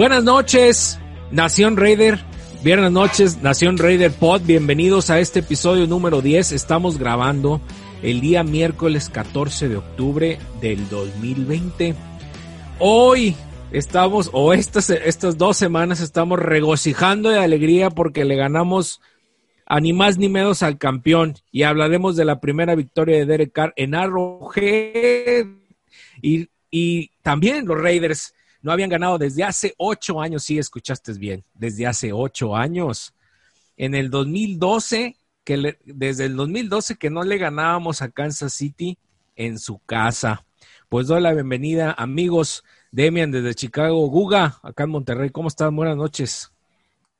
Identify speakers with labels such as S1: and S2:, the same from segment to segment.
S1: Buenas noches, Nación Raider. Buenas noches, Nación Raider Pod. Bienvenidos a este episodio número 10. Estamos grabando el día miércoles 14 de octubre del 2020. Hoy estamos, o estas, estas dos semanas estamos regocijando de alegría porque le ganamos a ni más ni menos al campeón y hablaremos de la primera victoria de Derek Carr en Arrowhead y, y también los Raiders no habían ganado desde hace ocho años, sí escuchaste bien, desde hace ocho años. En el 2012, que desde el 2012 que no le ganábamos a Kansas City en su casa. Pues doy la bienvenida, amigos. Demian desde Chicago, Guga, acá en Monterrey. ¿Cómo están? Buenas noches.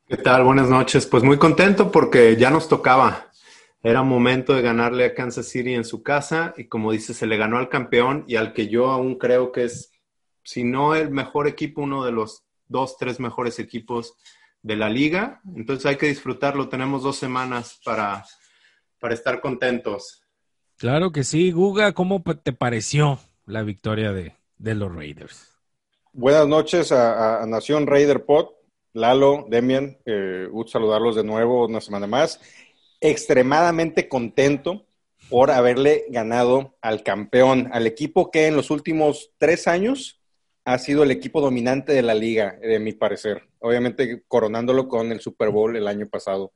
S2: ¿Qué tal? Buenas noches. Pues muy contento porque ya nos tocaba. Era momento de ganarle a Kansas City en su casa y como dice, se le ganó al campeón y al que yo aún creo que es, si no el mejor equipo, uno de los dos, tres mejores equipos de la liga. Entonces hay que disfrutarlo. Tenemos dos semanas para, para estar contentos.
S1: Claro que sí. Guga, ¿cómo te pareció la victoria de, de los Raiders?
S3: Buenas noches a, a Nación Raider Pod. Lalo, Demian, eh, gusto saludarlos de nuevo una semana más. Extremadamente contento por haberle ganado al campeón, al equipo que en los últimos tres años ha sido el equipo dominante de la liga, de mi parecer. Obviamente coronándolo con el Super Bowl el año pasado.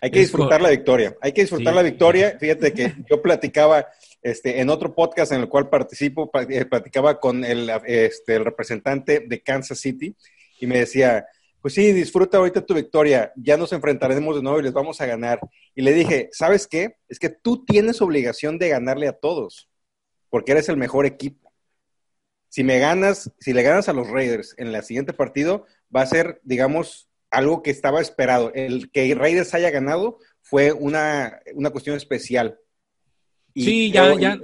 S3: Hay que disfrutar la victoria, hay que disfrutar la victoria. Fíjate que yo platicaba este, en otro podcast en el cual participo, eh, platicaba con el, este, el representante de Kansas City y me decía, pues sí, disfruta ahorita tu victoria, ya nos enfrentaremos de nuevo y les vamos a ganar. Y le dije, ¿sabes qué? Es que tú tienes obligación de ganarle a todos, porque eres el mejor equipo. Si me ganas, si le ganas a los Raiders en el siguiente partido, va a ser, digamos, algo que estaba esperado. El que Raiders haya ganado fue una, una cuestión especial.
S1: sí, ya, ya,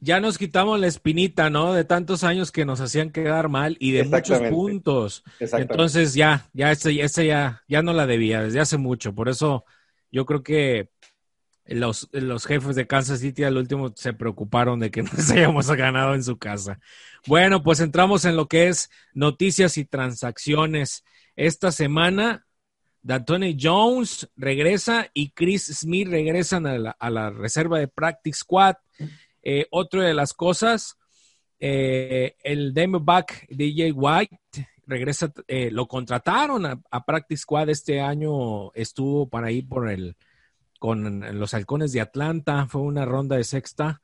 S1: ya nos quitamos la espinita, ¿no? De tantos años que nos hacían quedar mal y de muchos puntos. Entonces ya, ya ese, ya, ya no la debía desde hace mucho. Por eso yo creo que los, los jefes de Kansas City al último se preocuparon de que nos hayamos ganado en su casa. Bueno, pues entramos en lo que es noticias y transacciones. Esta semana, D'Antoni Jones regresa y Chris Smith regresan a la, a la reserva de Practice Squad. Eh, otra de las cosas, eh, el back DJ White regresa, eh, lo contrataron a, Practice Squad este año, estuvo para ir por el, con los halcones de Atlanta, fue una ronda de sexta,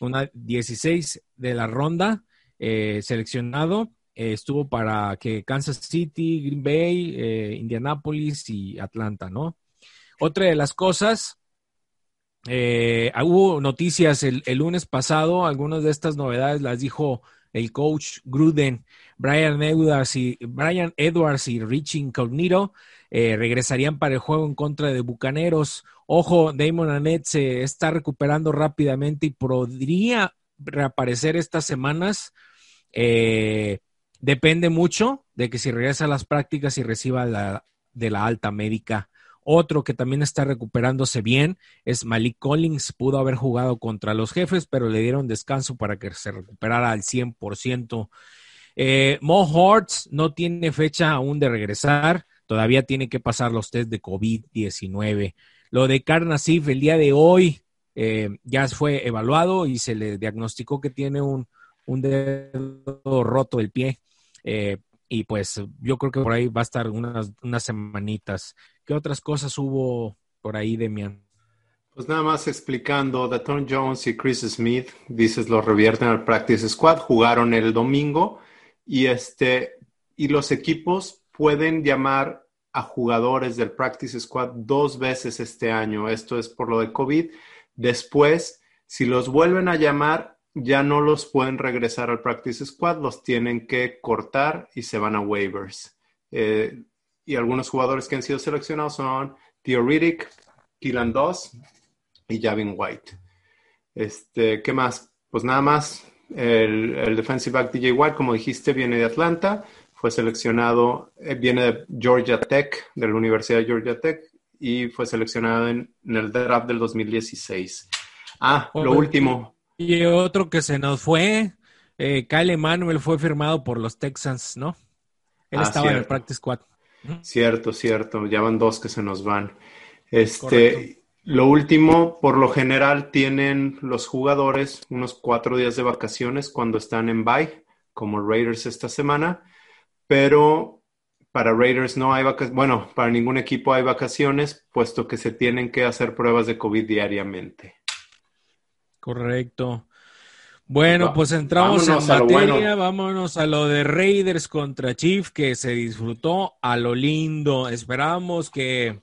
S1: una 16 de la ronda, seleccionado, estuvo para que Kansas City, Green Bay, Indianapolis y Atlanta, ¿no? Otra de las cosas, eh, hubo noticias el, lunes pasado, algunas de estas novedades las dijo el coach Gruden, Brian Edwards y, Brian Edwards y Rich Incognito eh, regresarían para el juego en contra de Bucaneros. Ojo, Damon Annette se está recuperando rápidamente y podría reaparecer estas semanas. Eh, depende mucho de que si regresa a las prácticas y reciba la, de la alta médica. Otro que también está recuperándose bien es Malik Collins. Pudo haber jugado contra los jefes, pero le dieron descanso para que se recuperara al 100%. Eh, Mo Hortz no tiene fecha aún de regresar. Todavía tiene que pasar los test de COVID-19. Lo de Carnasif el día de hoy eh, ya fue evaluado y se le diagnosticó que tiene un, dedo roto del pie. Eh, y pues yo creo que por ahí va a estar unas, unas semanitas. ¿Qué otras cosas hubo por ahí, Demian?
S2: Pues nada más explicando, Daton Jones y Chris Smith, dices, lo revierten al Practice Squad, jugaron el domingo y, este, y los equipos pueden llamar a jugadores del Practice Squad dos veces este año. Esto es por lo de COVID. Después, si los vuelven a llamar, ya no los pueden regresar al Practice Squad, los tienen que cortar y se van a waivers. Eh, y algunos jugadores que han sido seleccionados son Theo Riddick, Keelan Doss y Javin White. Este, ¿Qué más? Pues nada más, el, defensive back DJ White, como dijiste, viene de Atlanta, fue seleccionado, eh, viene de Georgia Tech, de la Universidad de Georgia Tech, y fue seleccionado en, el draft del 2016. Ah, lo último.
S1: Y otro que se nos fue, eh, Kyle Emanuel fue firmado por los Texans, ¿no? Él ah, estaba en el practice squad.
S2: Cierto, cierto. Ya van dos que se nos van. Este, lo último, por lo general, tienen los jugadores unos cuatro días de vacaciones cuando están en bye, como Raiders esta semana, pero para Raiders no hay vacaciones, bueno, para ningún equipo hay vacaciones, puesto que se tienen que hacer pruebas de COVID diariamente.
S1: Correcto. Bueno, pues entramos en materia, vámonos a lo de Raiders contra Chief, que se disfrutó a lo lindo. Esperábamos que,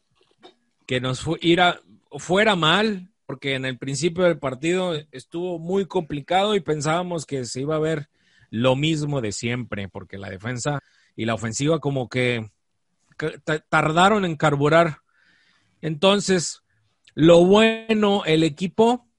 S1: que nos fuera mal, porque en el principio del partido estuvo muy complicado y pensábamos que se iba a ver lo mismo de siempre, porque la defensa y la ofensiva como que tardaron en carburar. Entonces, lo bueno, el equipo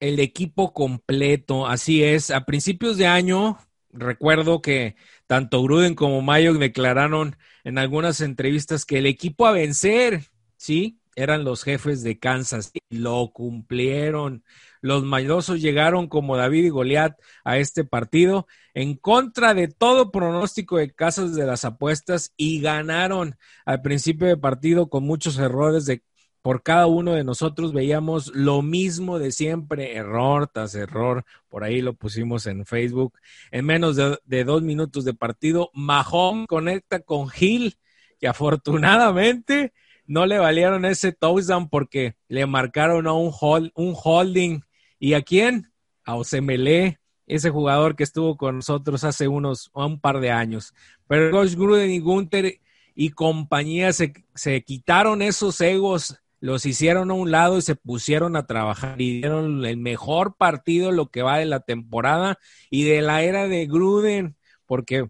S1: el equipo completo, así es. A principios de año, recuerdo que tanto Gruden como Mayo declararon en algunas entrevistas que el equipo a vencer, ¿sí? Eran los jefes de Kansas. Y lo cumplieron. Los mayosos llegaron como David y Goliat a este partido en contra de todo pronóstico de casas de las apuestas y ganaron al principio de partido con muchos errores de por cada uno de nosotros veíamos lo mismo de siempre, error tras error. Por ahí lo pusimos en Facebook. En menos de, dos minutos de partido, Mahomes conecta con Hill, que afortunadamente no le valieron ese touchdown porque le marcaron a un holding. ¿Y a quién? A Osemele, ese jugador que estuvo con nosotros hace unos un par de años. Pero Coach Gruden y Gunther y compañía se, se quitaron esos egos los hicieron a un lado y se pusieron a trabajar y dieron el mejor partido lo que va de la temporada y de la era de Gruden, porque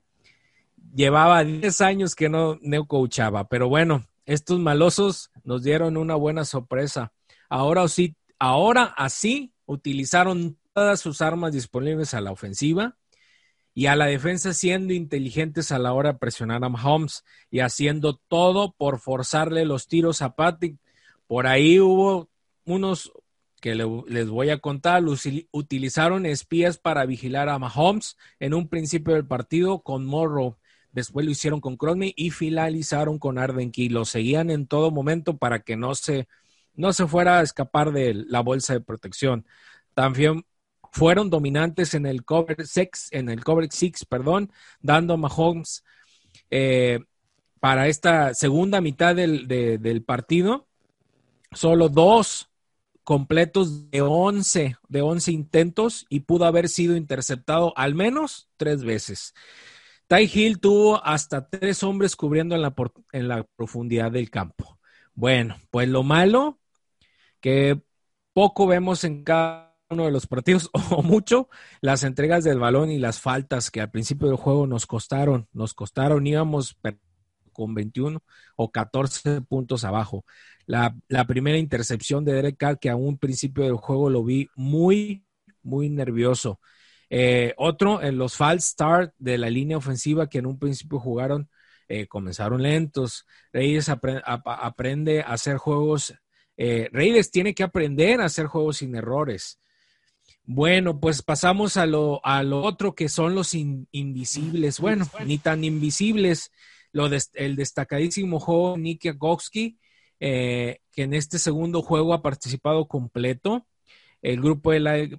S1: llevaba 10 años que no, no coachaba. Pero bueno, estos malosos nos dieron una buena sorpresa. Ahora sí, ahora así utilizaron todas sus armas disponibles a la ofensiva y a la defensa siendo inteligentes a la hora de presionar a Mahomes y haciendo todo por forzarle los tiros a Patrick por ahí hubo unos que les voy a contar, utilizaron espías para vigilar a Mahomes en un principio del partido con Morrow. Después lo hicieron con Crosby y finalizaron con Ardenky. Lo seguían en todo momento para que no se, no se fuera a escapar de la bolsa de protección. También fueron dominantes en el cover six, en el cover six, perdón, dando a Mahomes eh, para esta segunda mitad del, partido solo dos completos de 11, de 11 intentos y pudo haber sido interceptado al menos tres veces. Ty Hill tuvo hasta tres hombres cubriendo en la, en la profundidad del campo. Bueno, pues lo malo que poco vemos en cada uno de los partidos o mucho las entregas del balón y las faltas que al principio del juego nos costaron, nos costaron, íbamos con 21 o 14 puntos abajo. La, primera intercepción de Derek Carr, que a un principio del juego lo vi muy, muy nervioso. Eh, otro, en los false start de la línea ofensiva que en un principio jugaron, eh, comenzaron lentos. Reyes aprende a hacer juegos. Eh, Reyes tiene que aprender a hacer juegos sin errores. Bueno, pues pasamos a lo, a lo otro que son los invisibles. Bueno, ni tan invisibles. El destacadísimo juego Nick Agowski, eh, que en este segundo juego ha participado completo. El grupo de,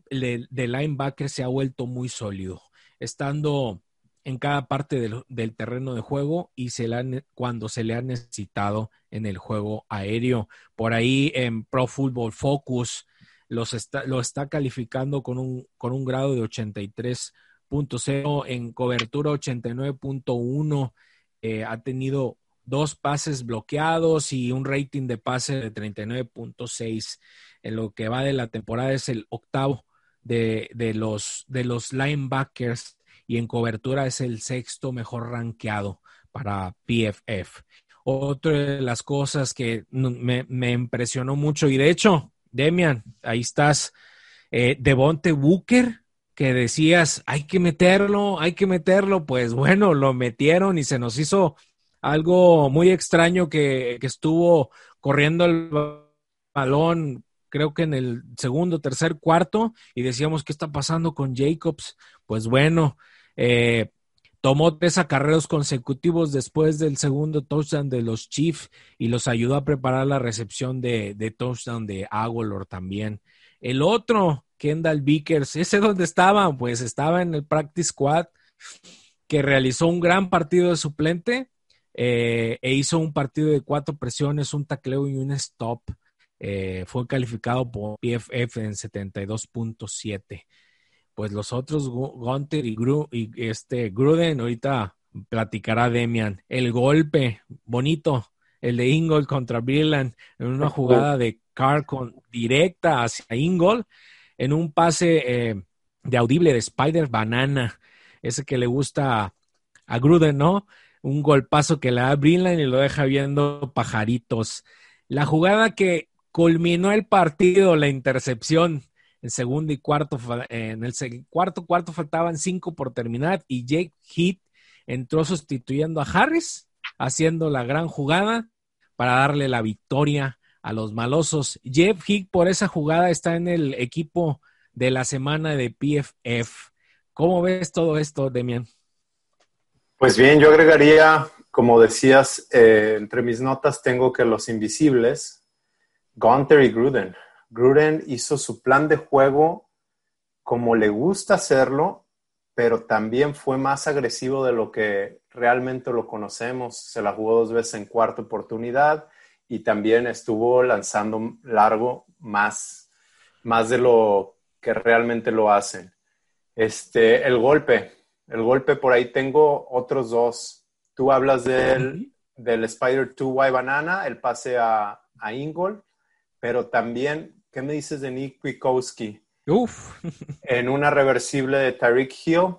S1: linebackers se ha vuelto muy sólido, estando en cada parte del, terreno de juego y se cuando se le ha necesitado en el juego aéreo. Por ahí en Pro Football Focus los lo está calificando con un, con un grado de 83.0, en cobertura 89.1. Eh, ha tenido dos pases bloqueados y un rating de pase de 39.6. En lo que va de la temporada es el octavo de, los, de los linebackers y en cobertura es el sexto mejor rankeado para PFF. Otra de las cosas que me, impresionó mucho, y de hecho, Demian, ahí estás, eh, Devonte Booker, que decías, hay que meterlo, hay que meterlo, pues bueno, lo metieron y se nos hizo algo muy extraño que, estuvo corriendo el balón creo que en el segundo, tercer, cuarto, y decíamos, ¿qué está pasando con Jacobs? Pues bueno, eh, tomó tres acarreos consecutivos después del segundo touchdown de los Chiefs y los ayudó a preparar la recepción de, touchdown de Aguilar también. El otro, Kendall Vickers, ¿ese dónde estaba? Pues estaba en el practice squad que realizó un gran partido de suplente eh, e hizo un partido de cuatro presiones, un tacleo y un stop. Eh, fue calificado por PFF en 72.7 pues los otros, Gunter y, este, Gruden, ahorita platicará Demian. El golpe bonito, el de Ingol contra Brilland, en una jugada de Carr con directa hacia Ingol, en un pase eh, de audible de Spider Banana, ese que le gusta a Gruden, ¿no? Un golpazo que le da a Brilland y lo deja viendo pajaritos. La jugada que culminó el partido, la intercepción en segundo y cuarto, en el cuarto cuarto faltaban cinco por terminar y Jake Heath entró sustituyendo a Harris, haciendo la gran jugada para darle la victoria a los malosos. Jeff Heath por esa jugada está en el equipo de la semana de PFF. ¿Cómo ves todo esto, Demian?
S2: Pues bien, yo agregaría, como decías, eh, entre mis notas tengo que los invisibles, Gunter y Gruden. Gruden hizo su plan de juego como le gusta hacerlo, pero también fue más agresivo de lo que realmente lo conocemos. Se la jugó dos veces en cuarta oportunidad y también estuvo lanzando largo más, más de lo que realmente lo hacen. Este, el golpe, el golpe por ahí tengo otros dos. Tú hablas del, del Spider 2Y Banana, el pase a, a Ingol, pero también ¿Qué me dices de Nick Kwiatkowski?
S1: Uf.
S2: en una reversible de Tyreek Hill,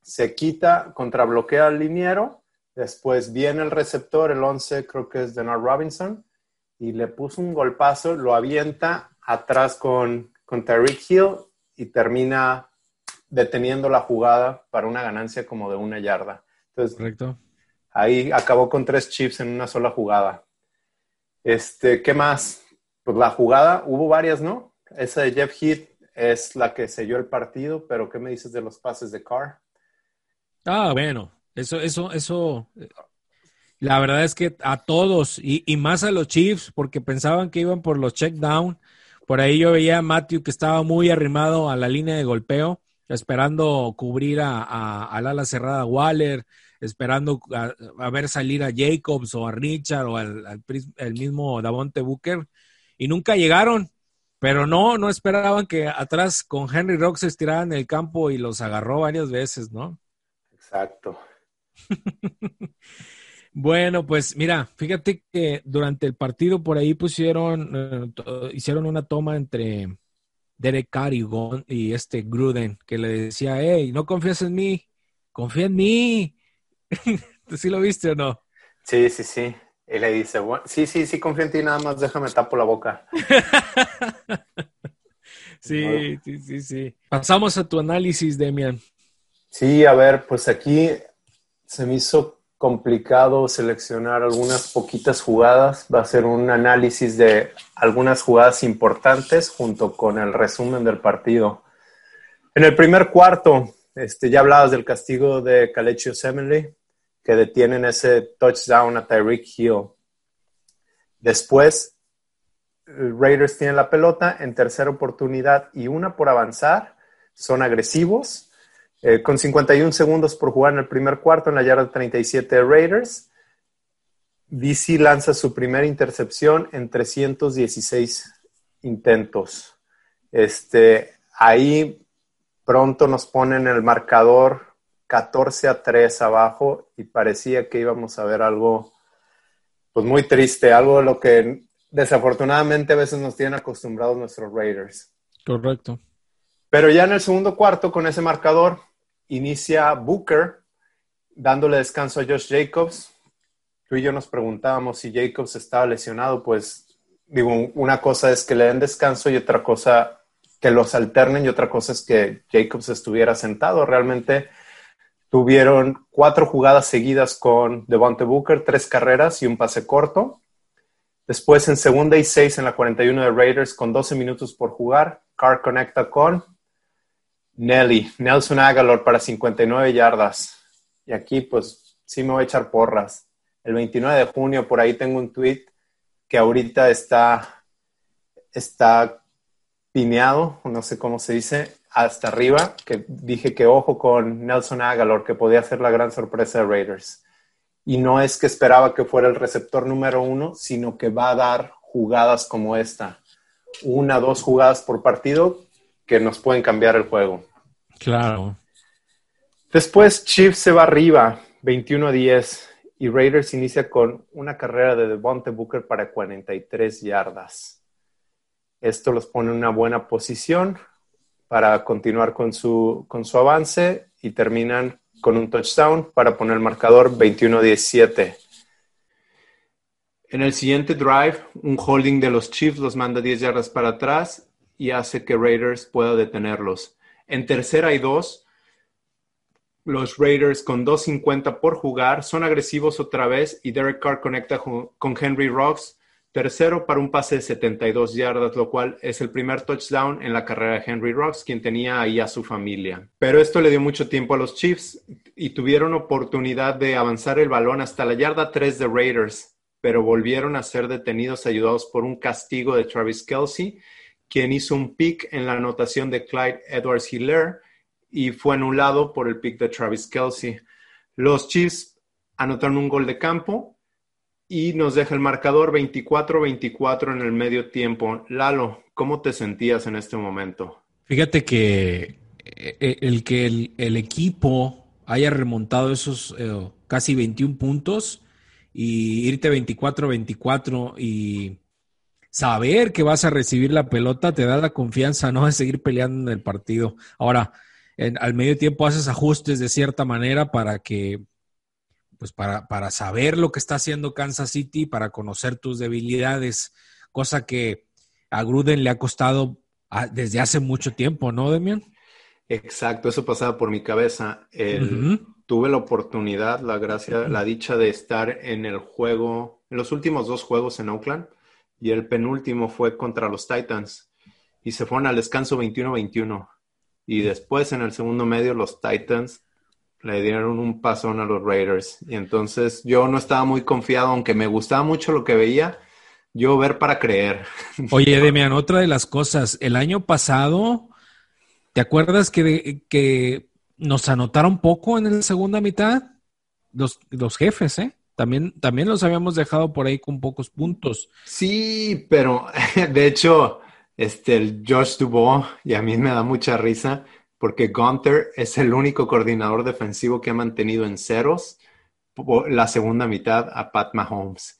S2: se quita, contrabloquea al liniero, después viene el receptor, el 11 creo que es Denard Robinson, y le puso un golpazo, lo avienta atrás con, con Tyreek Hill y termina deteniendo la jugada para una ganancia como de una yarda. Entonces,
S1: Correcto.
S2: ahí acabó con tres chips en una sola jugada. Este, ¿qué más? Pues la jugada, hubo varias, ¿no? Esa de Jeff Heath es la que selló el partido, pero ¿qué me dices de los pases de Carr?
S1: Ah, bueno, eso, eso, eso, la verdad es que a todos y, más a los Chiefs, porque pensaban que iban por los check down. Por ahí yo veía a Matthew que estaba muy arrimado a la línea de golpeo, esperando cubrir a, al ala cerrada Waller, esperando a, ver salir a Jacobs o a Richard o al, al el mismo Davonte Booker y nunca llegaron. Pero no, no esperaban que atrás con Henry Rock se estiraran el campo y los agarró varias veces, ¿no?
S2: Exacto.
S1: bueno, pues mira, fíjate que durante el partido por ahí pusieron, eh, hicieron una toma entre Derek Carr y, este Gruden, que le decía, hey, no confías en mí, confía en mí. ¿Tú sí lo viste o no?
S2: Sí, sí, sí. Y le dice, sí, sí, sí, confío en ti, nada más déjame tapo la boca.
S1: sí, sí, sí, sí. Pasamos a tu análisis, Demian.
S2: Sí, a ver, pues aquí se me hizo complicado seleccionar algunas poquitas jugadas. Va a ser un análisis de algunas jugadas importantes junto con el resumen del partido. En el primer cuarto, este, ya hablabas del castigo de Calechio Semenley que detienen ese touchdown a Tyreek Hill. Después, Raiders tienen la pelota en tercera oportunidad y una por avanzar. Son agresivos. Eh, con 51 segundos por jugar en el primer cuarto en la yarda 37 de Raiders. DC lanza su primera intercepción en 316 intentos. Este, ahí pronto nos ponen el marcador 14 a 3 abajo y parecía que íbamos a ver algo pues muy triste, algo de lo que desafortunadamente a veces nos tienen acostumbrados nuestros Raiders.
S1: Correcto.
S2: Pero ya en el segundo cuarto, con ese marcador, inicia Booker dándole descanso a Josh Jacobs. Tú y yo nos preguntábamos si Jacobs estaba lesionado, pues digo, una cosa es que le den descanso y otra cosa que los alternen y otra cosa es que Jacobs estuviera sentado. Realmente Tuvieron cuatro jugadas seguidas con Devonte Booker, tres carreras y un pase corto. Después en segunda y seis en la 41 de Raiders con 12 minutos por jugar, Carr conecta con Nelly, Nelson Aguilar para 59 yardas. Y aquí pues sí me voy a echar porras. El 29 de junio por ahí tengo un tweet que ahorita está, está pineado, no sé cómo se dice, hasta arriba, que dije que ojo con Nelson Aguilar, que podía ser la gran sorpresa de Raiders y no es que esperaba que fuera el receptor número uno, sino que va a dar jugadas como esta, una, dos jugadas por partido que nos pueden cambiar el juego.
S1: Claro.
S2: Después Chiefs se va arriba, 21 a 10, y Raiders inicia con una carrera de Devonte Booker para 43 yardas. Esto los pone en una buena posición para continuar con su, con su avance y terminan con un touchdown para poner el marcador 21-17. En el siguiente drive, un holding de los Chiefs los manda 10 yardas para atrás y hace que Raiders pueda detenerlos. En tercera y dos, los Raiders con 2.50 por jugar son agresivos otra vez y Derek Carr conecta con Henry Rocks Tercero para un pase de 72 yardas, lo cual es el primer touchdown en la carrera de Henry Rocks, quien tenía ahí a su familia. Pero esto le dio mucho tiempo a los Chiefs y tuvieron oportunidad de avanzar el balón hasta la yarda 3 de Raiders, pero volvieron a ser detenidos ayudados por un castigo de Travis Kelsey, quien hizo un pick en la anotación de Clyde Edwards Hiller y fue anulado por el pick de Travis Kelsey. Los Chiefs anotaron un gol de campo y nos deja el marcador 24-24 en el medio tiempo. Lalo, ¿cómo te sentías en este momento?
S1: Fíjate que eh, eh, el que el, equipo haya remontado esos eh, casi 21 puntos y irte 24-24 y saber que vas a recibir la pelota te da la confianza, ¿no? De seguir peleando en el partido. Ahora, al medio tiempo haces ajustes de cierta manera para que pues para, para saber lo que está haciendo Kansas City, para conocer tus debilidades, cosa que a Gruden le ha costado ah, desde hace mucho tiempo, ¿no, Demian?
S2: Exacto, eso pasaba por mi cabeza. Tuve la oportunidad, la gracia, la dicha de estar en el juego, en los últimos dos juegos en Oakland, y el penúltimo fue contra los Titans, y se fueron al descanso 21-21. Y después en el segundo medio los Titans le dieron un pasón a los Raiders. Y entonces yo no estaba muy confiado, aunque me gustaba mucho lo que veía, yo ver para creer.
S1: Oye, Demian, otra de las cosas, el año pasado, ¿te acuerdas que, que nos anotaron poco en la segunda mitad? Los, los jefes, ¿eh? También, también los habíamos dejado por ahí con pocos puntos.
S2: Sí, pero de hecho, este, el Josh Dubois, y a mí me da mucha risa, porque Gunther es el único coordinador defensivo que ha mantenido en ceros la segunda mitad a Pat Mahomes.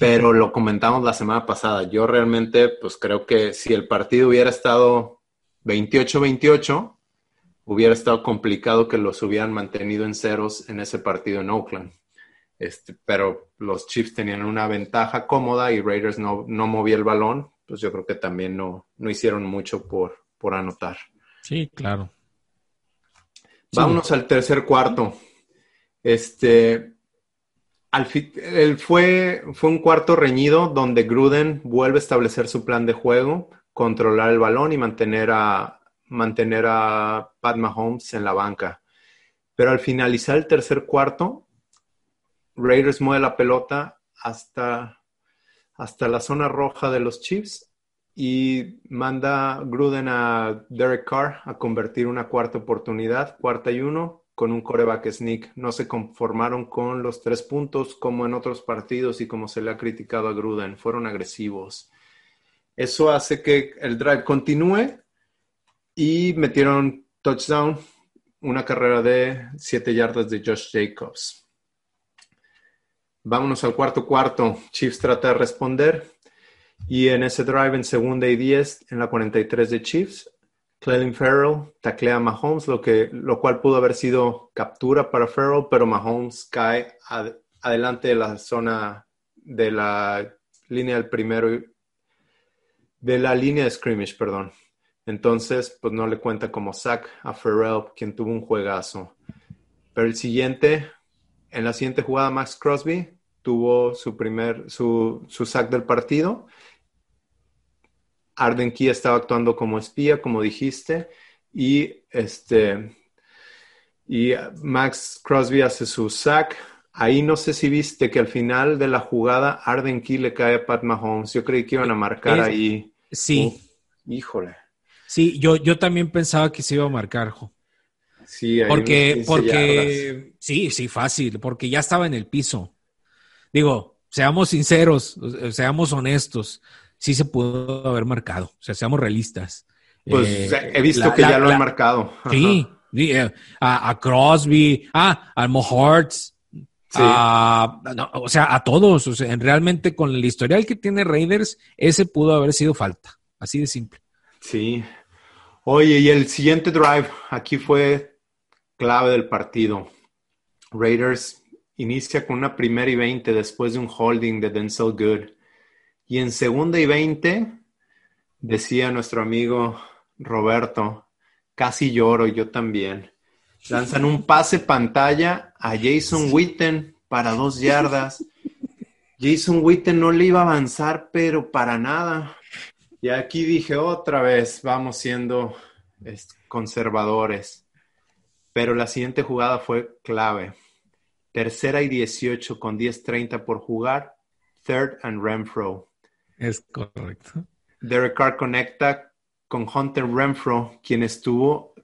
S2: Pero lo comentamos la semana pasada. Yo realmente, pues creo que si el partido hubiera estado 28-28, hubiera estado complicado que los hubieran mantenido en ceros en ese partido en Oakland. Este, pero los Chiefs tenían una ventaja cómoda y Raiders no, no movía el balón, pues yo creo que también no, no hicieron mucho por, por anotar.
S1: Sí, claro.
S2: Vámonos al tercer cuarto. Este, al fue, fue un cuarto reñido donde Gruden vuelve a establecer su plan de juego, controlar el balón y mantener a, mantener a Pat Mahomes en la banca. Pero al finalizar el tercer cuarto, Raiders mueve la pelota hasta, hasta la zona roja de los Chiefs y manda Gruden a Derek Carr a convertir una cuarta oportunidad, cuarta y uno, con un coreback sneak. No se conformaron con los tres puntos como en otros partidos y como se le ha criticado a Gruden. Fueron agresivos. Eso hace que el drive continúe y metieron touchdown, una carrera de siete yardas de Josh Jacobs. Vámonos al cuarto cuarto. Chiefs trata de responder y en ese drive en segunda y 10 en la 43 de Chiefs, Clelin Farrell taclea a Mahomes, lo, que, lo cual pudo haber sido captura para Farrell, pero Mahomes cae adelante de la zona de la línea del primero, de la línea de scrimmage, perdón. Entonces, pues no le cuenta como sack a Farrell, quien tuvo un juegazo. Pero el siguiente, en la siguiente jugada, Max Crosby tuvo su primer, su, su sack del partido. Arden Key estaba actuando como espía, como dijiste, y este y Max Crosby hace su sack. Ahí no sé si viste que al final de la jugada Arden Key le cae a Pat Mahomes. Yo creí que iban a marcar ahí.
S1: Sí.
S2: híjole.
S1: Sí, yo, yo también pensaba que se iba a marcar, jo.
S2: Sí,
S1: porque, porque, sí, sí, fácil, porque ya estaba en el piso. Digo, seamos sinceros, seamos honestos, sí se pudo haber marcado, o sea, seamos realistas.
S2: Pues eh, he visto que ya lo han marcado.
S1: Sí, eh, a, Crosby, ah, a Moharts, o sea, a todos. O sea, realmente con el historial que tiene Raiders, ese pudo haber sido falta, así de simple.
S2: Sí. Oye, y el siguiente drive, aquí fue clave del partido. Raiders inicia con una primera y 20 después de un holding de Denzel Good. Y en segunda y 20, decía nuestro amigo Roberto, casi lloro, yo también. Lanzan un pase pantalla a Jason Witten para dos yardas. Jason Witten no le iba a avanzar, pero para nada. Y aquí dije otra vez, vamos siendo conservadores. Pero la siguiente jugada fue clave. Tercera y 18 con 10-30 por jugar. Third and Renfro.
S1: Es correcto.
S2: Derek Carr conecta con Hunter Renfro, quien estuvo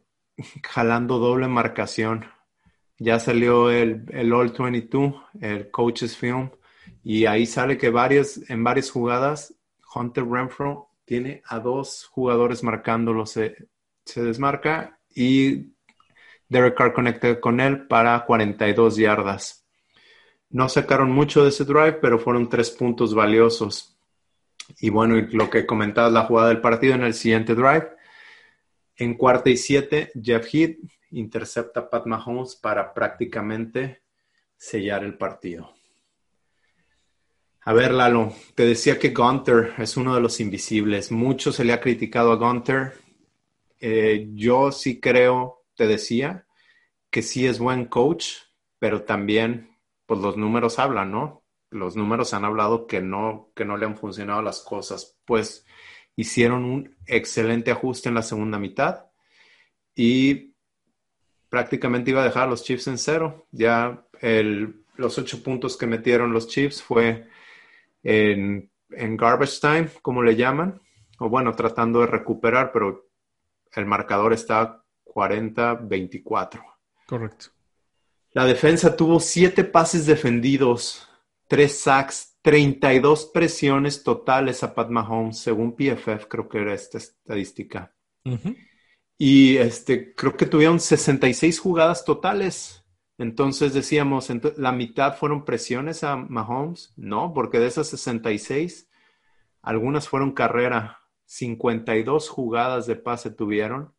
S2: jalando doble marcación. Ya salió el, el All 22, el Coaches Film, y ahí sale que en varias jugadas Hunter Renfro tiene a dos jugadores marcándolo, se, se desmarca y Derek Carr conecta con él para 42 yardas. No sacaron mucho de ese drive, pero fueron tres puntos valiosos. Y bueno, lo que comentabas, la jugada del partido en el siguiente drive. En cuarta y siete, Jeff Heath intercepta a Pat Mahomes para prácticamente sellar el partido. A ver, Lalo, te decía que Gunter es uno de los invisibles. Mucho se le ha criticado a Gunter. Eh, yo sí creo, te decía, que sí es buen coach, pero también, pues los números hablan, ¿no? Los números han hablado que no, que no le han funcionado las cosas. Pues hicieron un excelente ajuste en la segunda mitad y prácticamente iba a dejar los Chiefs en cero. Ya los ocho puntos que metieron los Chiefs fue en, garbage time, como le llaman, o bueno, tratando de recuperar, pero el marcador está 40-24.
S1: Correcto.
S2: La defensa tuvo siete pases defendidos, tres sacks, 32 presiones totales a Pat Mahomes, según PFF, creo que era esta estadística. Y este, creo que tuvieron 66 jugadas totales. Entonces decíamos, ¿la mitad fueron presiones a Mahomes? No, porque de esas 66, algunas fueron carrera. 52 jugadas de pase tuvieron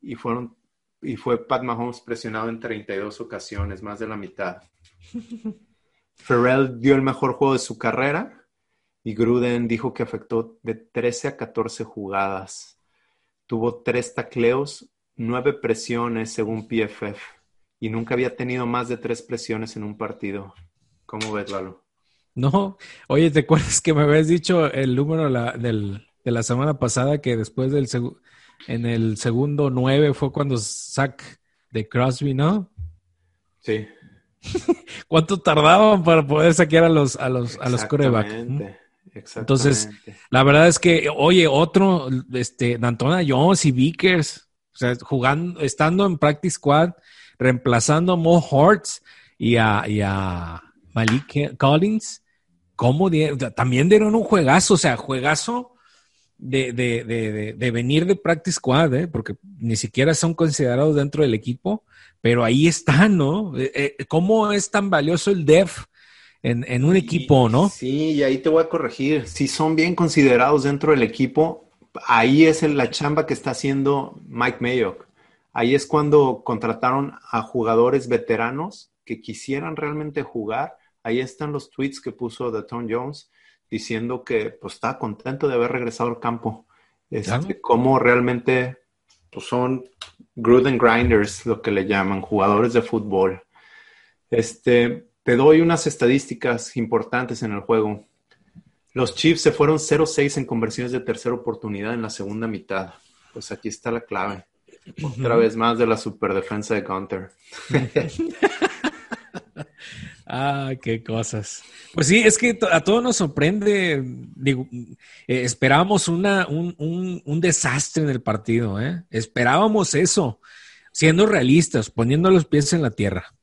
S2: y fueron y fue Pat Mahomes presionado en 32 ocasiones, más de la mitad. Ferrell dio el mejor juego de su carrera y Gruden dijo que afectó de 13 a 14 jugadas. Tuvo tres tacleos, nueve presiones según PFF y nunca había tenido más de tres presiones en un partido. ¿Cómo ves, Lalo?
S1: No, oye, ¿te acuerdas que me habías dicho el número de la semana pasada que después del en el segundo nueve fue cuando sac de Crosby, ¿no?
S2: Sí.
S1: ¿Cuánto tardaban para poder saquear a los a los a los coreback? Exactamente. Entonces, la verdad es que, oye, otro, este, Dantona Jones y Vickers, o sea, jugando, estando en practice squad, reemplazando a Mo Hortz y a, Malik Collins, ¿cómo también dieron un juegazo, o sea, juegazo de, venir de practice squad, ¿eh? porque ni siquiera son considerados dentro del equipo, pero ahí están, ¿no? Eh, eh, ¿Cómo es tan valioso el DEF en, un equipo, no?
S2: Sí, y ahí te voy a corregir. Si son bien considerados dentro del equipo, ahí es la chamba que está haciendo Mike Mayock. Ahí es cuando contrataron a jugadores veteranos que quisieran realmente jugar. Ahí están los tweets que puso de Tom Jones diciendo que pues, está contento de haber regresado al campo. Este, Como realmente pues, son Gruden Grinders, lo que le llaman, jugadores de fútbol. Este, te doy unas estadísticas importantes en el juego. Los Chiefs se fueron 0-6 en conversiones de tercera oportunidad en la segunda mitad. Pues aquí está la clave. Otra vez más de la superdefensa de Gunter.
S1: ah, qué cosas. Pues sí, es que a todos nos sorprende. Digo, eh, esperábamos una, un, un, desastre en el partido, ¿eh? Esperábamos eso, siendo realistas, poniendo los pies en la tierra.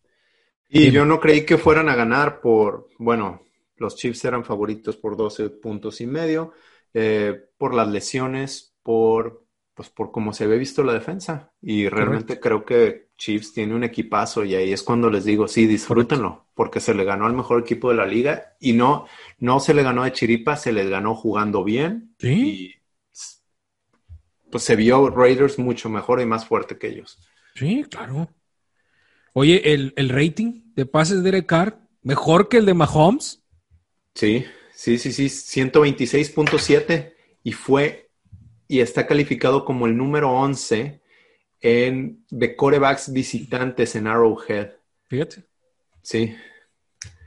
S2: Y yo no creí que fueran a ganar por, bueno, los Chiefs eran favoritos por 12 puntos y medio, eh, por las lesiones, por, pues por cómo se había visto la defensa. Y realmente creo que Chiefs tiene un equipazo y ahí es cuando les digo, sí, disfrútenlo, porque se le ganó al mejor equipo de la liga y no, no se le ganó de chiripa, se les ganó jugando bien.
S1: Sí.
S2: Y pues se vio Raiders mucho mejor y más fuerte que ellos.
S1: Sí, claro. Oye, el, rating de pases de Derek Carr, mejor que el de Mahomes.
S2: Sí, sí, sí, sí, 126.7 y fue y está calificado como el número 11 en de corebacks visitantes en Arrowhead.
S1: Fíjate.
S2: Sí.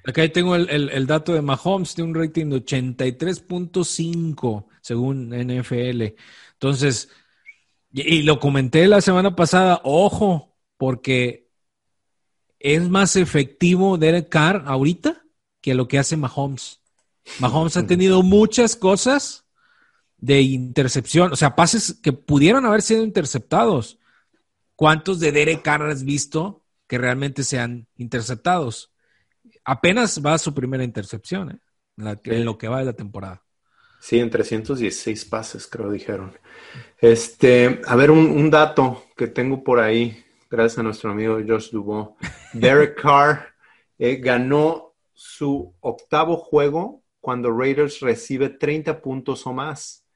S1: Acá tengo el, dato de Mahomes, tiene un rating de 83.5 según NFL. Entonces, y, lo comenté la semana pasada, ojo, porque es más efectivo Derek Carr ahorita que lo que hace Mahomes. Mahomes ha tenido muchas cosas de intercepción, o sea, pases que pudieron haber sido interceptados. ¿Cuántos de Derek Carr has visto que realmente sean interceptados? Apenas va a su primera intercepción ¿eh? en, lo que va de la temporada.
S2: Sí, en 316 pases, creo dijeron. Este, a ver, un, un dato que tengo por ahí gracias a nuestro amigo Josh Dubois. Derek Carr eh, ganó su octavo juego cuando Raiders recibe 30 puntos o más.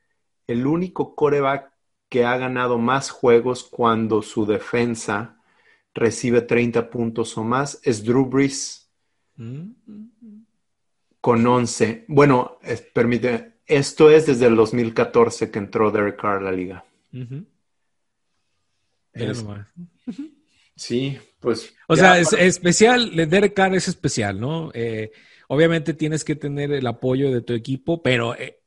S2: El único coreback que ha ganado más juegos cuando su defensa recibe 30 puntos o más es Drew Brees con 11. Bueno, permite, esto es desde el 2014 que entró Derek Carr a la liga. Sí, pues.
S1: O sea, es especial, Derek Carr es especial, ¿no? Eh, obviamente tienes que tener el apoyo de tu equipo, pero eh,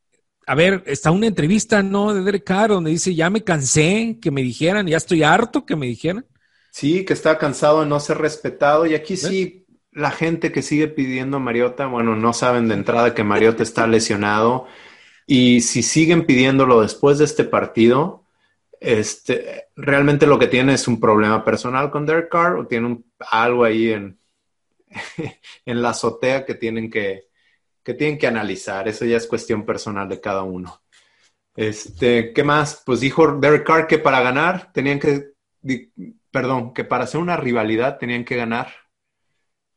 S1: a ver, está una entrevista, ¿no? De Derek Carr donde dice, ya me cansé que me dijeran, ya estoy harto que me dijeran.
S2: Sí, que está cansado de no ser respetado. Y aquí sí, la gente que sigue pidiendo a Mariota, bueno, no saben de entrada que Mariota está lesionado. Y si siguen pidiéndolo después de este partido, este, realmente lo que tiene es un problema personal con Derek Carr o tiene algo ahí en, en la azotea que tienen que, que tienen que analizar. Eso ya es cuestión personal de cada uno. Este, ¿qué más? Pues dijo Derek Carr que para ganar tenían que, perdón, que para hacer una rivalidad tenían que ganar.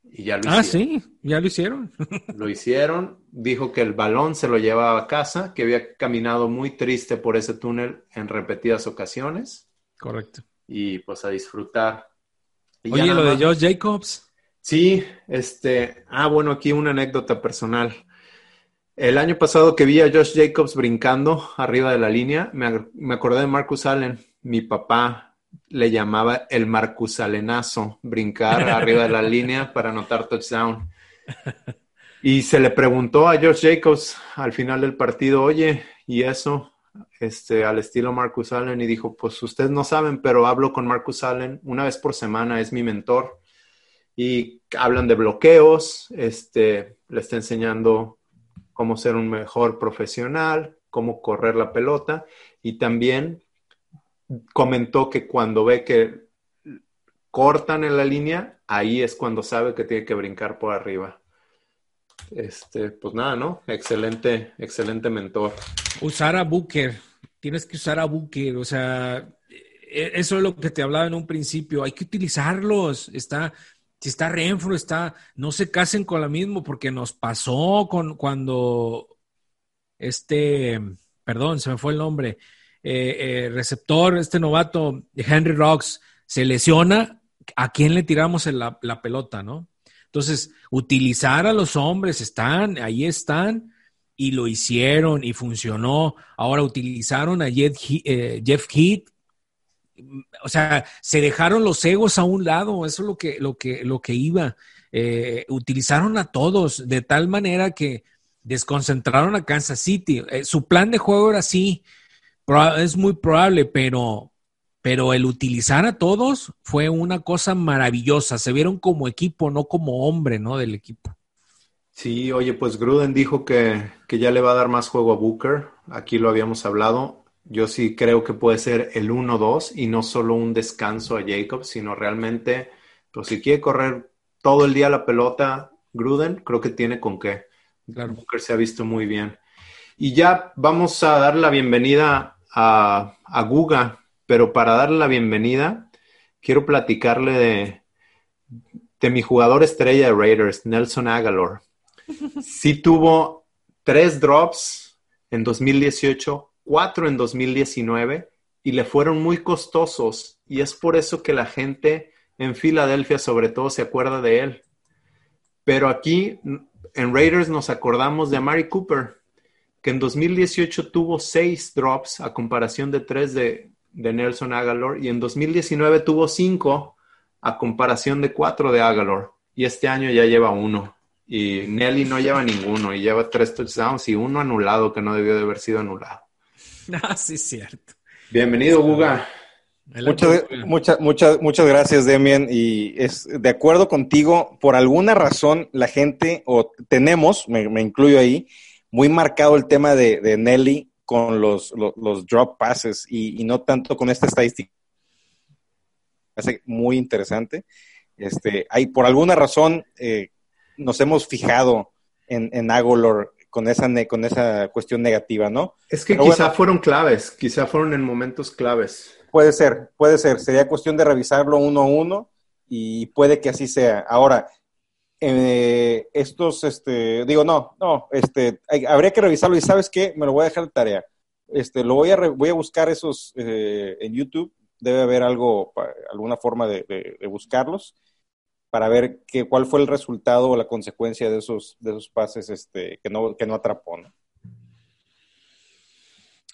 S2: Y ya lo
S1: ah, sí, ya lo hicieron.
S2: Lo hicieron. Dijo que el balón se lo llevaba a casa, que había caminado muy triste por ese túnel en repetidas ocasiones.
S1: Correcto.
S2: Y pues a disfrutar.
S1: Oye, lo de Josh Jacobs.
S2: Sí, este. Ah, bueno, aquí una anécdota personal. El año pasado que vi a Josh Jacobs brincando arriba de la línea, me, me acordé de Marcus Allen. Mi papá le llamaba el Marcusalenazo, brincar arriba de la línea para anotar touchdown. Y se le preguntó a George Jacobs al final del partido, oye, ¿y eso? Este, al estilo Marcus Allen, y dijo, pues ustedes no saben, pero hablo con Marcus Allen una vez por semana, es mi mentor. Y hablan de bloqueos, este, le está enseñando cómo ser un mejor profesional, cómo correr la pelota, y también comentó que cuando ve que cortan en la línea, ahí es cuando sabe que tiene que brincar por arriba. Este, pues nada, ¿no? Excelente, excelente mentor.
S1: Usar a Booker, tienes que usar a Booker, o sea, e, eso es lo que te hablaba en un principio, hay que utilizarlos, está, si está Renfro, está, no se casen con la misma, porque nos pasó con cuando este, perdón, se me fue el nombre, eh, eh, receptor, este novato, Henry Rocks, se lesiona, ¿a quién le tiramos la, pelota, no? Entonces, utilizar a los hombres, están, ahí están, y lo hicieron y funcionó. Ahora utilizaron a Jeff, eh, Jeff Heath, o sea, se dejaron los egos a un lado, eso es lo que, lo que, lo que iba. Eh, utilizaron a todos de tal manera que desconcentraron a Kansas City. Eh, su plan de juego era así, es muy probable, pero, pero el utilizar a todos fue una cosa maravillosa. Se vieron como equipo, no como hombre, ¿no? Del equipo.
S2: Sí, oye, pues Gruden dijo que, que ya le va a dar más juego a Booker. Aquí lo habíamos hablado. Yo sí creo que puede ser el 1-2 y no solo un descanso a Jacobs, sino realmente, pues si quiere correr todo el día la pelota, Gruden, creo que tiene con qué. Claro. Booker se ha visto muy bien. Y ya vamos a dar la bienvenida a, a Guga, pero para darle la bienvenida, quiero platicarle de, de mi jugador estrella de Raiders, Nelson Aguilar. Sí tuvo tres drops en 2018, cuatro en 2019 y le fueron muy costosos y es por eso que la gente en Filadelfia sobre todo se acuerda de él. Pero aquí en Raiders nos acordamos de Amari Cooper, que en 2018 tuvo seis drops a comparación de tres de, Nelson Agalor y en 2019 tuvo cinco a comparación de cuatro de Agalor y este año ya lleva uno. Y Nelly no lleva ninguno y lleva tres touchdowns y uno anulado que no debió de haber sido anulado.
S1: Ah, sí, cierto.
S2: Bienvenido, Guga.
S3: Muchas, muchas, muchas, muchas gracias, Demian. Y es de acuerdo contigo, por alguna razón la gente, o tenemos, me, incluyo ahí, muy marcado el tema de, Nelly con los, los, drop passes y, no tanto con esta estadística. Hace muy interesante. Este, hay, por alguna razón eh, nos hemos fijado en, en Agolor con esa, con esa cuestión negativa, ¿no?
S2: Es que quizá fueron claves, quizá fueron en momentos claves.
S3: Puede ser, puede ser. Sería cuestión de revisarlo uno a uno y puede que así sea. Ahora, eh, estos, este, digo, no, no, este, habría que revisarlo y sabes qué, me lo voy a dejar de tarea. Este, lo voy a, voy a buscar esos eh, en YouTube, debe haber algo, alguna forma de, de buscarlos para ver qué, cuál fue el resultado o la consecuencia de esos, de esos pases este, que, no, que no atrapó.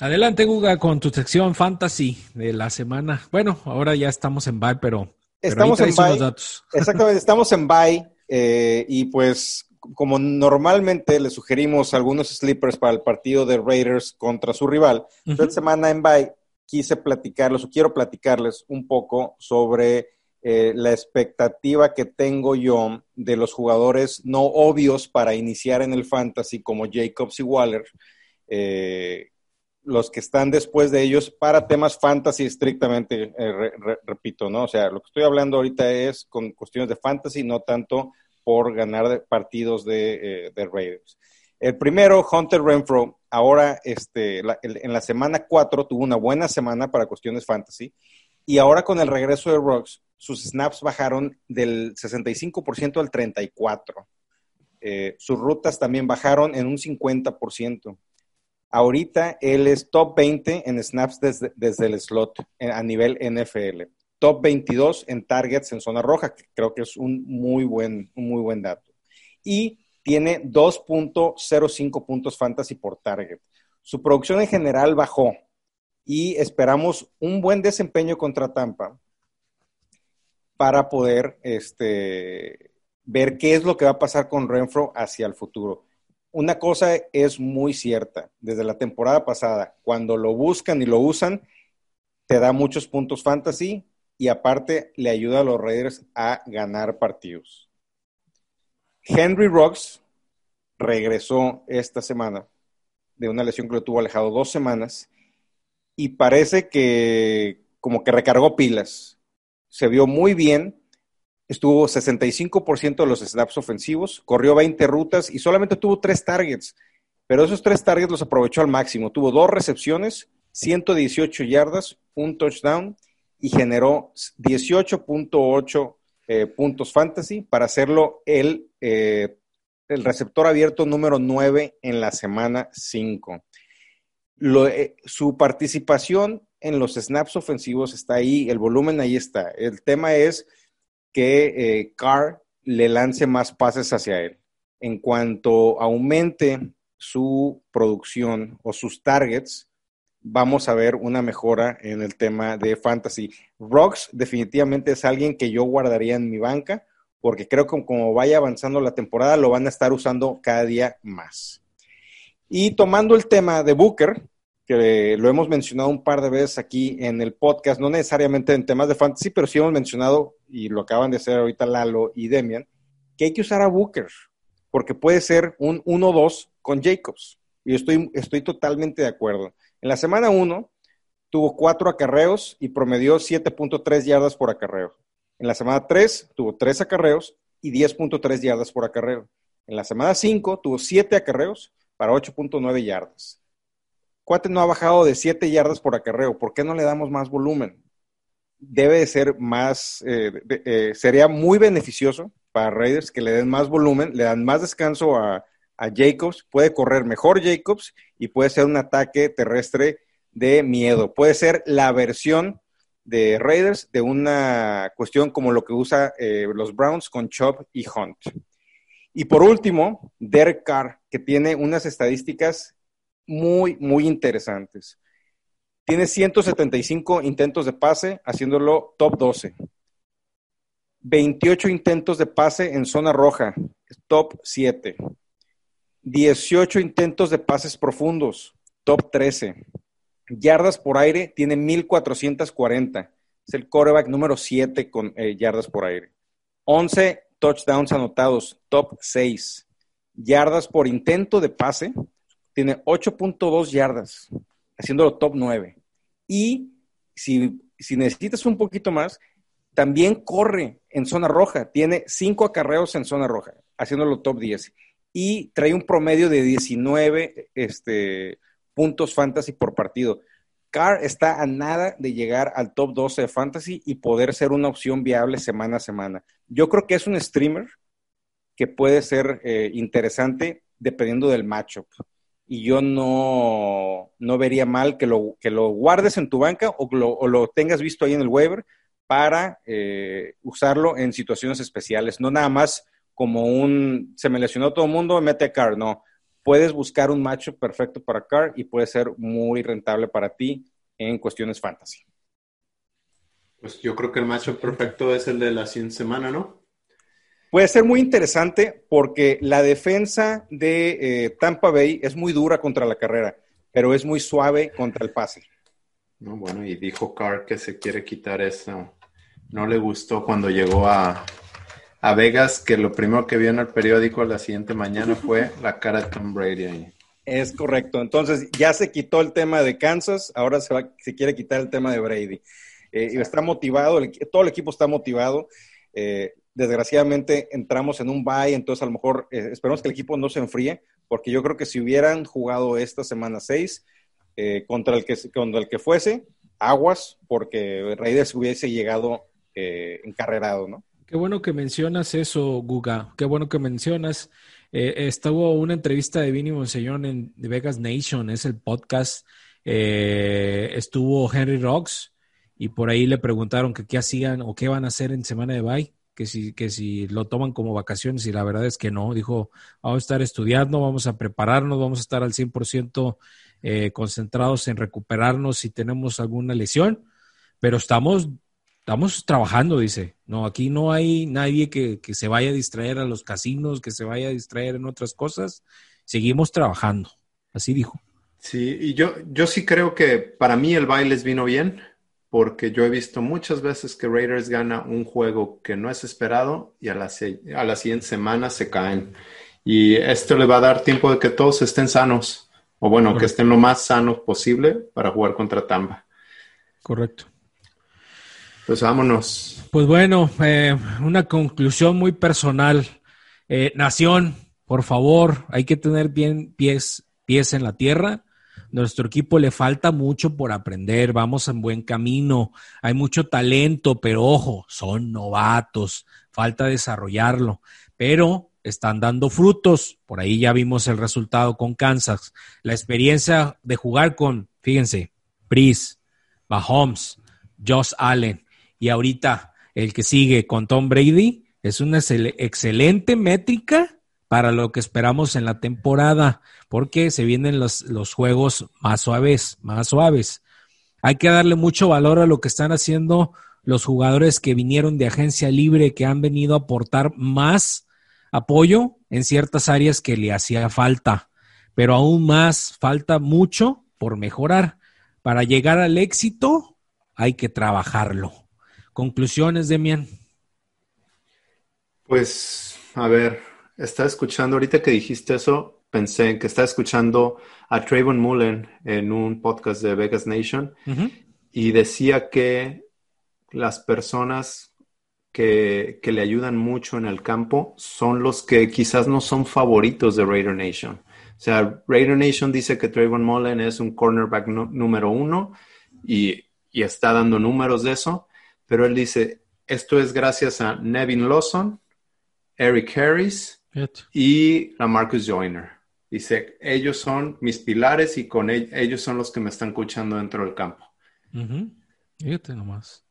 S1: Adelante, Guga, con tu sección fantasy de la semana. Bueno, ahora ya estamos en bye, pero,
S3: estamos en bye. Datos. Exactamente, estamos en bye eh, y pues como normalmente le sugerimos algunos sleepers para el partido de Raiders contra su rival, esta semana en bye quise platicarles o quiero platicarles un poco sobre eh, la expectativa que tengo yo de los jugadores no obvios para iniciar en el fantasy como Jacobs y Waller, eh, los que están después de ellos para temas fantasy estrictamente, eh, repito, ¿no? O sea, lo que estoy hablando ahorita es con cuestiones de fantasy, no tanto por ganar partidos de, Raiders. El primero, Hunter Renfro, ahora este, en la semana 4 tuvo una buena semana para cuestiones fantasy y ahora con el regreso de Rocks sus snaps bajaron del 65% al 34%. Eh, sus rutas también bajaron en un 50%. Ahorita él es top 20 en snaps desde, el slot a nivel NFL. Top 22 en targets en zona roja, que creo que es un muy buen, un muy buen dato. Y tiene 2.05 puntos fantasy por target. Su producción en general bajó y esperamos un buen desempeño contra Tampa para poder este, ver qué es lo que va a pasar con Renfro hacia el futuro. Una cosa es muy cierta, desde la temporada pasada, cuando lo buscan y lo usan, te da muchos puntos fantasy y aparte le ayuda a los Raiders a ganar partidos. Henry Rocks regresó esta semana de una lesión que lo tuvo alejado dos semanas y parece que como que recargó pilas se vio muy bien, estuvo 65% de los snaps ofensivos, corrió 20 rutas y solamente tuvo tres targets, pero esos tres targets los aprovechó al máximo. Tuvo dos recepciones, 118 yardas, un touchdown y generó 18.8 eh, puntos fantasy para hacerlo el, eh, el receptor abierto número 9 en la semana 5. Eh, su participación en los snaps ofensivos está ahí, el volumen ahí está. El tema es que eh, Carr le lance más pases hacia él. En cuanto aumente su producción o sus targets, vamos a ver una mejora en el tema de fantasy. Rocks definitivamente es alguien que yo guardaría en mi banca porque creo que como vaya avanzando la temporada lo van a estar usando cada día más. Y tomando el tema de Booker, que lo hemos mencionado un par de veces aquí en el podcast, no necesariamente en temas de fantasy, pero sí hemos mencionado, y lo acaban de hacer ahorita Lalo y Demian, que hay que usar a Booker, porque puede ser un 1-2 con Jacobs. Y estoy, estoy totalmente de acuerdo. En la semana 1 tuvo cuatro acarreos y promedió 7.3 yardas por acarreo. En la semana 3 tuvo 3 acarreos y 10.3 yardas por acarreo. En la semana 5 tuvo 7 acarreos para 8.9 yardas. Cuate no ha bajado de 7 yardas por acarreo. ¿Por qué no le damos más volumen? Debe de ser más, eh, eh, sería muy beneficioso para Raiders que le den más volumen, le dan más descanso a, Jacobs, puede correr mejor Jacobs y puede ser un ataque terrestre de miedo. Puede ser la versión de Raiders de una cuestión como lo que usa eh, los Browns con Chubb y Hunt. Y por último, Derek Carr, que tiene unas estadísticas muy, muy interesantes. Tiene 175 intentos de pase, haciéndolo top 12. 28 intentos de pase en zona roja, top 7. 18 intentos de pases profundos, top 13. Yardas por aire, tiene 1440. Es el coreback número 7 con eh, yardas por aire. 11 touchdowns anotados, top 6. Yardas por intento de pase, tiene 8.2 yardas, haciéndolo top 9. Y si, si, necesitas un poquito más, también corre en zona roja, tiene 5 acarreos en zona roja, haciéndolo top 10. Y trae un promedio de 19 este, puntos fantasy por partido. Carr está a nada de llegar al top 12 de fantasy y poder ser una opción viable semana a semana. Yo creo que es un streamer que puede ser eh, interesante dependiendo del matchup. Y yo no, no vería mal que lo, que lo guardes en tu banca o lo, tengas visto ahí en el waiver para eh, usarlo en situaciones especiales. No nada más como un, se me lesionó todo el mundo, mete a. No, puedes buscar un macho perfecto para Carr y puede ser muy rentable para ti en cuestiones fantasy.
S2: Pues yo creo que el macho perfecto es el de la 100 semana, ¿no?
S3: Puede ser muy interesante porque la defensa de eh, Tampa Bay es muy dura contra la carrera, pero es muy suave contra el pase.
S2: No, bueno, y dijo Carr que se quiere quitar eso. No le gustó cuando llegó a, a Vegas que lo primero que vio en el periódico la siguiente mañana fue la cara de Tom Brady ahí.
S3: Es correcto. Entonces ya se quitó el tema de Kansas, ahora se, va, se quiere quitar el tema de Brady. Eh, y está motivado, todo el equipo está motivado. Eh, desgraciadamente entramos en un bye, entonces a lo mejor eh, esperemos que el equipo no se enfríe, porque yo creo que si hubieran jugado esta semana 6 contra, el que, contra el que fuese, aguas, porque Raiders hubiese llegado encarrerado, ¿no?
S1: Qué bueno que mencionas eso, Guga. Qué bueno que mencionas. Eh, estuvo una entrevista de Vinny Monseñón en Vegas Nation, es el podcast. Eh, estuvo Henry Rocks y por ahí le preguntaron que qué hacían o qué van a hacer en semana de bye, que si, que si lo toman como vacaciones y la verdad es que no. Dijo, vamos a estar estudiando, vamos a prepararnos, vamos a estar al 100% eh, concentrados en recuperarnos si tenemos alguna lesión, pero estamos estamos trabajando, dice. No, aquí no hay nadie que, se vaya a distraer a los casinos, que se vaya a distraer en otras cosas. Seguimos trabajando. Así dijo.
S2: Sí, y yo, yo sí creo que para mí el baile vino bien, porque yo he visto muchas veces que Raiders gana un juego que no es esperado y a la, a la siguiente semana se caen. Y esto le va a dar tiempo de que todos estén sanos, o bueno, que estén lo más sanos posible para jugar contra Tamba.
S1: Correcto.
S2: Pues vámonos.
S1: Pues bueno, eh, una conclusión muy personal. Eh, nación, por favor, hay que tener bien pies, pies en la tierra. Nuestro equipo le falta mucho por aprender, vamos en buen camino, hay mucho talento, pero ojo, son novatos, falta desarrollarlo, pero están dando frutos. Por ahí ya vimos el resultado con Kansas. La experiencia de jugar con, fíjense, Breeze, Mahomes, Josh Allen, y ahorita el que sigue con Tom Brady es una excelente métrica para lo que esperamos en la temporada, porque se vienen los, los juegos más suaves, más suaves. Hay que darle mucho valor a lo que están haciendo los jugadores que vinieron de agencia libre, que han venido a aportar más apoyo en ciertas áreas que le hacía falta, pero aún más falta mucho por mejorar. Para llegar al éxito hay que trabajarlo. Conclusiones, Demian.
S2: Pues, a ver, estaba escuchando, ahorita que dijiste eso, pensé en que estaba escuchando a Trayvon Mullen en un podcast de Vegas Nation y decía que las personas que, que, le ayudan mucho en el campo son los que quizás no son favoritos de Raider Nation. O sea, Raider Nation dice que Trayvon Mullen es un cornerback número uno y, y, está dando números de eso, pero él dice, esto es gracias a Nevin Lawson, Eric Harris y la Marcus Joyner. Dice, ellos son mis pilares y con ellos son los que me están escuchando dentro del campo.
S1: Fíjate nomás.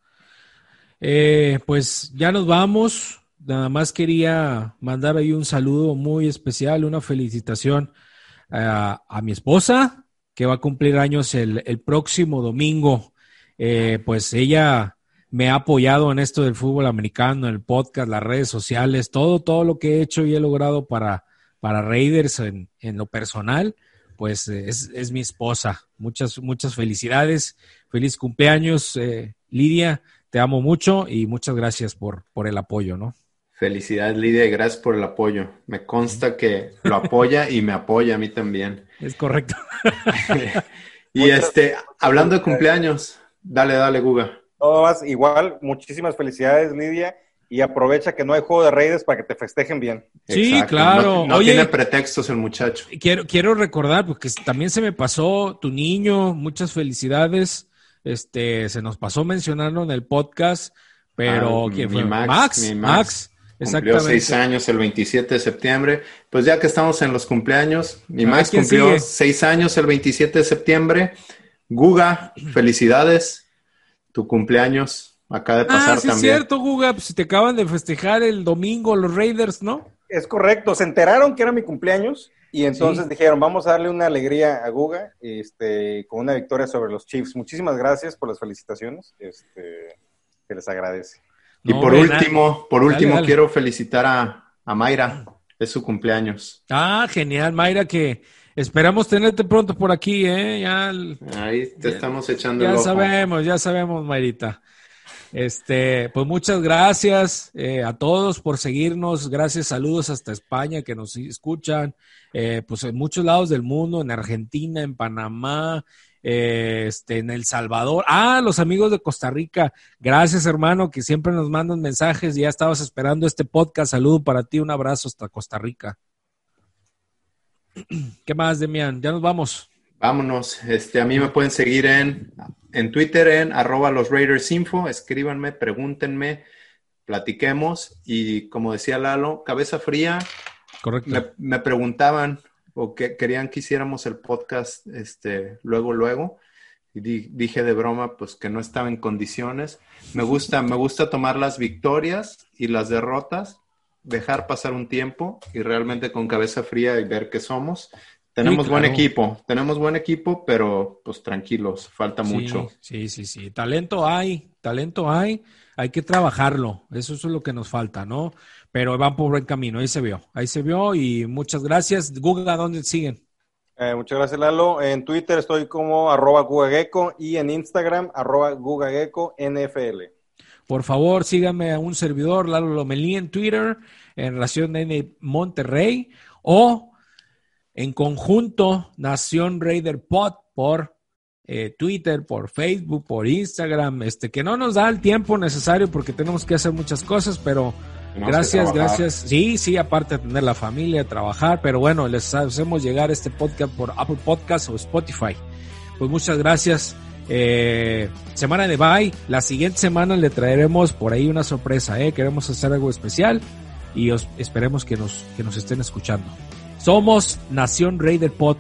S1: Eh, pues ya nos vamos. Nada más quería mandar ahí un saludo muy especial, una felicitación a, mi esposa, que va a cumplir años el, próximo domingo. Eh, pues ella me ha apoyado en esto del fútbol americano, el podcast, las redes sociales, todo, todo lo que he hecho y he logrado para, para Raiders en, lo personal, pues es, es, mi esposa. Muchas, muchas felicidades. Feliz cumpleaños, eh, Lidia. Te amo mucho y muchas gracias por, por el apoyo, ¿no?
S2: Felicidades, Lidia, y gracias por el apoyo. Me consta que lo apoya y me apoya a mí también.
S1: Es correcto.
S2: y este, hablando de cumpleaños, dale, dale, Guga.
S3: Todas igual, muchísimas felicidades, Lidia. Y aprovecha que no hay juego de Reyes para que te festejen bien.
S1: Sí, claro.
S2: No, tiene pretextos el muchacho.
S1: Quiero, quiero recordar, porque también se me pasó tu niño, muchas felicidades. Este, se nos pasó mencionarlo en el podcast, pero
S2: ah, ¿quién fue? Max, Max. Cumplió seis años el 27 de septiembre. Pues ya que estamos en los cumpleaños, mi Max cumplió seis años el 27 de septiembre. Guga, felicidades tu cumpleaños acaba de pasar ah, sí también.
S1: Es cierto, Guga, pues te acaban de festejar el domingo los Raiders, ¿no?
S3: Es correcto, se enteraron que era mi cumpleaños y entonces dijeron, vamos a darle una alegría a Guga este, con una victoria sobre los Chiefs. Muchísimas gracias por las felicitaciones, este, que les agradece.
S2: Y por último, por último, quiero felicitar a, a Mayra, es su cumpleaños.
S1: Ah, genial, Mayra, que Esperamos tenerte pronto por aquí, ¿eh?
S2: Ya, Ahí te estamos echando
S1: Ya sabemos, ya sabemos, Mayrita. Este, pues muchas gracias eh, a todos por seguirnos. Gracias, saludos hasta España que nos escuchan. Eh, pues en muchos lados del mundo, en Argentina, en Panamá, eh, este, en El Salvador. Ah, los amigos de Costa Rica. Gracias, hermano, que siempre nos mandan mensajes. Ya estabas esperando este podcast. Saludo para ti, un abrazo hasta Costa Rica. ¿Qué más, Demian? Ya nos vamos.
S2: Vámonos. Este, a mí me pueden seguir en, en Twitter en arroba los Raiders Info. Escríbanme, pregúntenme, platiquemos. Y como decía Lalo, cabeza fría.
S1: Correcto.
S2: Me, preguntaban o que querían que hiciéramos el podcast este, luego, luego. Y dije de broma, pues que no estaba en condiciones. Me gusta, me gusta tomar las victorias y las derrotas dejar pasar un tiempo y realmente con cabeza fría y ver qué somos. Tenemos buen equipo, tenemos buen equipo, pero pues tranquilos, falta mucho.
S1: Sí, sí, sí. Talento hay, talento hay, hay que trabajarlo. Eso es lo que nos falta, ¿no? Pero van por buen camino, ahí se vio, ahí se vio y muchas gracias. Google, ¿a dónde siguen?
S3: Eh, muchas gracias, Lalo. En Twitter estoy como arroba Gugageco y en Instagram arroba Gugageco NFL.
S1: Por favor, síganme a un servidor, Lalo Lomelí, en Twitter, en Nación N Monterrey, o en conjunto Nación Raider Pod por eh, Twitter, por Facebook, por Instagram, este, que no nos da el tiempo necesario porque tenemos que hacer muchas cosas, pero gracias, gracias. Sí, sí, aparte de tener la familia, trabajar, pero bueno, les hacemos llegar este podcast por Apple Podcast o Spotify. Pues muchas gracias. Eh, semana de bye. La siguiente semana le traeremos por ahí una sorpresa. ¿eh? Queremos hacer algo especial y esperemos que nos, que nos estén escuchando. Somos Nación Raider Pod